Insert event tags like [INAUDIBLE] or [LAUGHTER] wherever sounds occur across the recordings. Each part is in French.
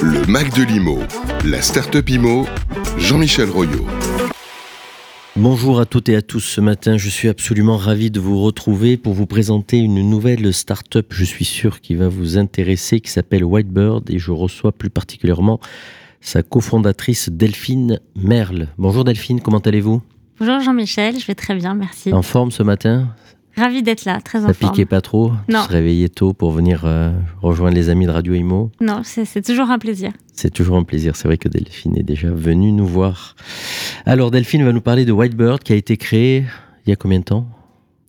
Le Mac de l'IMO, la start-up IMO, Jean-Michel Royot. Bonjour à toutes et à tous. Ce matin, je suis absolument ravi de vous retrouver pour vous présenter une nouvelle start-up, je suis sûr, qui va vous intéresser, qui s'appelle Whitebird et je reçois plus particulièrement sa cofondatrice Delphine Merle. Bonjour Delphine, comment allez-vous? Bonjour Jean-Michel, je vais très bien, merci. En forme ce matin? Ravi d'être là, très en Ça forme. piquait pas trop Non. Se réveiller tôt pour venir euh, rejoindre les amis de Radio Imo Non, c'est toujours un plaisir. C'est toujours un plaisir. C'est vrai que Delphine est déjà venue nous voir. Alors Delphine va nous parler de Whitebird qui a été créé il y a combien de temps?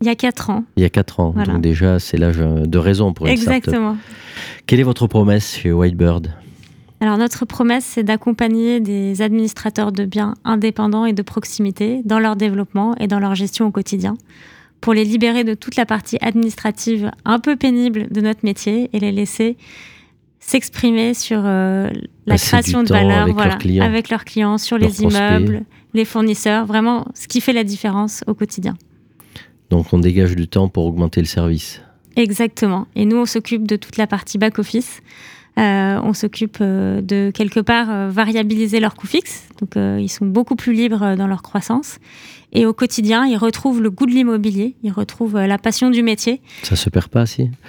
Il y a quatre ans. Il y a 4 ans. Voilà. Donc déjà, c'est l'âge euh, de raison pour une. Exactement. Quelle est votre promesse chez Whitebird? Alors notre promesse, c'est d'accompagner des administrateurs de biens indépendants et de proximité dans leur développement et dans leur gestion au quotidien, pour les libérer de toute la partie administrative un peu pénible de notre métier et les laisser s'exprimer sur euh, la Passer création de valeur avec leurs voilà, clients. avec leurs clients, sur Leurs les prospects. immeubles, les fournisseurs, vraiment ce qui fait la différence au quotidien. Donc on dégage du temps pour augmenter le service. Exactement. Et nous, on s'occupe de toute la partie back-office. Euh, on s'occupe euh, de quelque part euh, variabiliser leurs coûts fixes. Donc, euh, ils sont beaucoup plus libres dans leur croissance. Et au quotidien, ils retrouvent le goût de l'immobilier, ils retrouvent la passion du métier. Ça se perd pas si [LAUGHS]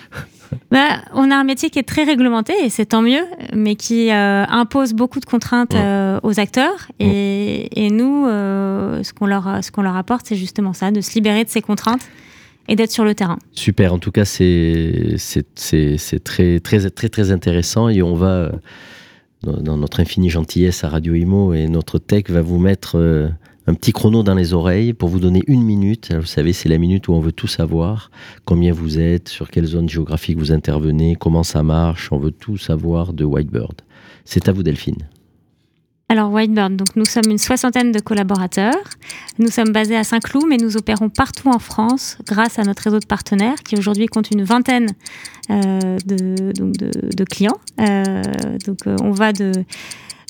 Bah, on a un métier qui est très réglementé, et c'est tant mieux, mais qui euh, impose beaucoup de contraintes euh, aux acteurs. Et, et nous, euh, ce qu'on leur, ce qu'on leur apporte, c'est justement ça, de se libérer de ces contraintes et d'être sur le terrain. Super. En tout cas, c'est très, très, très, très intéressant et on va, euh, dans notre infinie gentillesse à Radio Imo et notre tech, va vous mettre euh, un petit chrono dans les oreilles pour vous donner une minute. Vous savez, c'est la minute où on veut tout savoir. Combien vous êtes, sur quelle zone géographique vous intervenez, comment ça marche. On veut tout savoir de Whitebird. C'est à vous, Delphine. Alors Whitebird, donc nous sommes une soixantaine de collaborateurs. Nous sommes basés à Saint-Cloud, mais nous opérons partout en France grâce à notre réseau de partenaires qui aujourd'hui compte une vingtaine euh, de, donc de, de clients. Euh, donc euh, on va de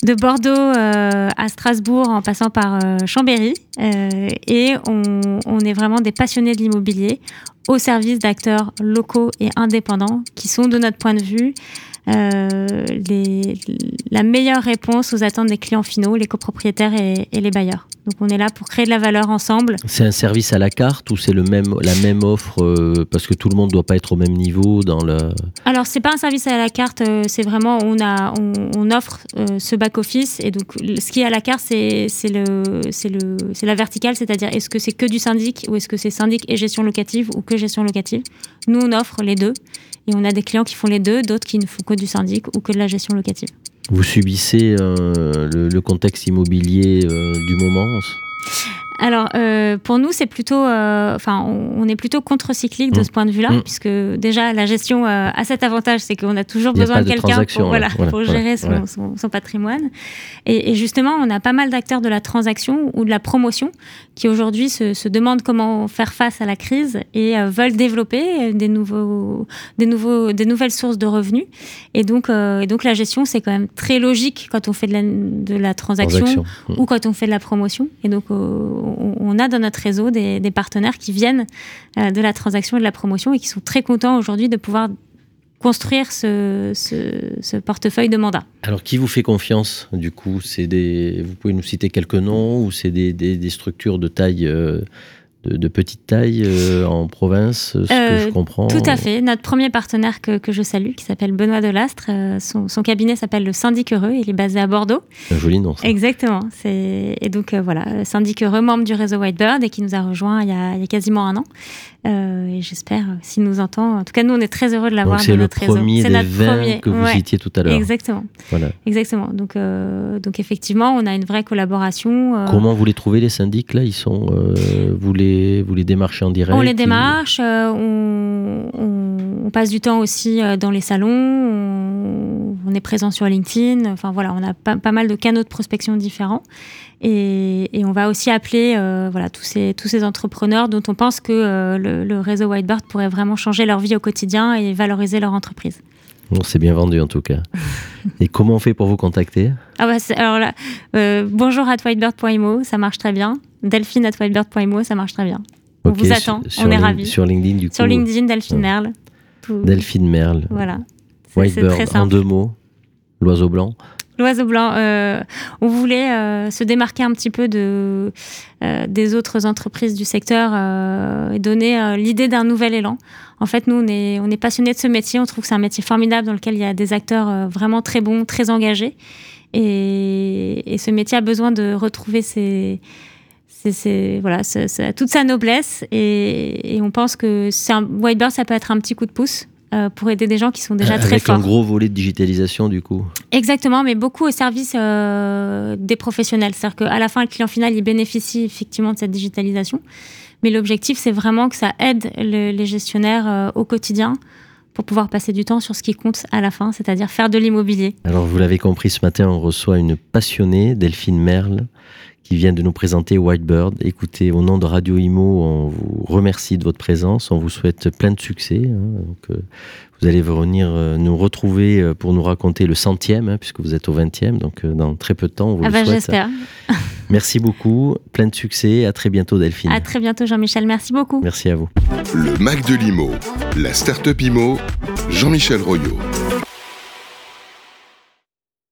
de Bordeaux euh, à Strasbourg en passant par euh, Chambéry Euh, et on, on est vraiment des passionnés de l'immobilier au service d'acteurs locaux et indépendants qui sont de notre point de vue les, la meilleure réponse aux attentes des clients finaux, les copropriétaires et, et les bailleurs. Donc on est là pour créer de la valeur ensemble. C'est un service à la carte ou c'est le même, la même offre euh, parce que tout le monde ne doit pas être au même niveau dans le. Alors c'est pas un service à la carte, euh, c'est vraiment on a on, on offre euh, ce back office et donc ce qui est à la carte c'est c'est le c'est le c'est la verticale, c'est-à-dire est-ce que c'est que du syndic ou est-ce que c'est syndic et gestion locative ou que gestion locative? Nous on offre les deux et on a des clients qui font les deux, d'autres qui ne font que du syndic ou que de la gestion locative. Vous subissez euh, le, contexte immobilier euh, du moment Alors, euh, pour nous, c'est plutôt, euh, enfin, on, on est plutôt contre-cyclique de Mm. ce point de vue-là, Mm. puisque déjà la gestion euh, a cet avantage, c'est qu'on a toujours a besoin de quelqu'un pour, voilà, là. Voilà, pour voilà, gérer son, voilà. son- son patrimoine. Et, et justement, on a pas mal d'acteurs de la transaction ou de la promotion qui aujourd'hui se, se demandent comment faire face à la crise et euh, veulent développer des nouveaux, des nouveaux, des nouvelles sources de revenus. Et donc, euh, et donc la gestion, c'est quand même très logique quand on fait de la, de la transaction Transaction. Mm. ou quand on fait de la promotion. Et donc, on, a dans notre réseau des, partenaires qui viennent euh, de la transaction et de la promotion et qui sont très contents aujourd'hui de pouvoir construire ce, portefeuille de mandats. Alors, qui vous fait confiance du coup? Des, vous pouvez nous citer quelques noms ou c'est des structures de taille, euh, de, de petite taille euh, en province, ce que Euh, je comprends. Tout à fait. Notre premier partenaire que, que je salue, qui s'appelle Benoît Delastre, euh, son, son cabinet s'appelle le Syndic Heureux. Il est basé à Bordeaux. Un joli nom. ça. Exactement. Et donc euh, voilà, Syndic Heureux, membre du réseau Whitebird et qui nous a rejoint il y a, il y a quasiment un an. Euh, et j'espère, euh, s'il nous entend, en tout cas nous on est très heureux de l'avoir dans notre réseau. C'est notre 20 premier. que vous Ouais. citiez tout à l'heure. Exactement, Voilà. exactement. Donc, euh, donc effectivement, on a une vraie collaboration. euh, Comment vous les trouvez les syndics là? Ils sont, euh, vous les, vous les démarchez en direct on les démarche, euh, on, on- on passe du temps aussi euh, dans les salons, on, on est présent sur LinkedIn. Enfin voilà, on a pas, pas mal de canaux de prospection différents. Et, et on va aussi appeler euh, voilà, tous, ces, tous ces entrepreneurs dont on pense que euh, le, le réseau Whitebird pourrait vraiment changer leur vie au quotidien et valoriser leur entreprise. Bon, c'est bien vendu en tout cas. [LAUGHS] Et comment on fait pour vous contacter? Ah bah, alors là, euh, bonjour at whitebird.imo, ça marche très bien. Delphine at ça marche très bien. On vous attend, sur on est ravis. Sur LinkedIn du coup. Sur LinkedIn, Delphine ouais. Merle. Tout- Delphine Merle. Voilà. Whitebird en deux mots. L'oiseau blanc L'oiseau blanc, euh, on voulait euh, se démarquer un petit peu de, euh, des autres entreprises du secteur et donner l'idée d'un nouvel élan. En fait, nous, on est, on est passionnés de ce métier. On trouve que c'est un métier formidable dans lequel il y a des acteurs vraiment très bons, très engagés. Et, et, ce métier a besoin de retrouver ses, ses, voilà, toute sa noblesse. Et, et on pense que un, Whitebird, ça peut être un petit coup de pouce euh, pour aider des gens qui sont déjà euh, très forts. Avec un gros volet de digitalisation du coup. Exactement, mais beaucoup au service euh, des professionnels. C'est-à-dire qu'à la fin, le client final, il bénéficie effectivement de cette digitalisation. Mais l'objectif, c'est vraiment que ça aide les gestionnaires au quotidien pour pouvoir passer du temps sur ce qui compte à la fin, c'est-à-dire faire de l'immobilier. Alors vous l'avez compris, ce matin, on reçoit une passionnée, Delphine Merle, qui vient de nous présenter Whitebird. Écoutez, au nom de Radio Imo, on vous remercie de votre présence, on vous souhaite plein de succès. Hein. Donc, euh, vous allez venir euh, nous retrouver euh, pour nous raconter le centième, hein, puisque vous êtes au vingtième, donc dans très peu de temps, on vous ah le bah, souhaite. J'espère. [LAUGHS] Merci beaucoup, plein de succès, à très bientôt Delphine. À très bientôt Jean-Michel, merci beaucoup. Merci à vous. Le Mac de l'Imo, la start-up Imo, Jean-Michel Royot.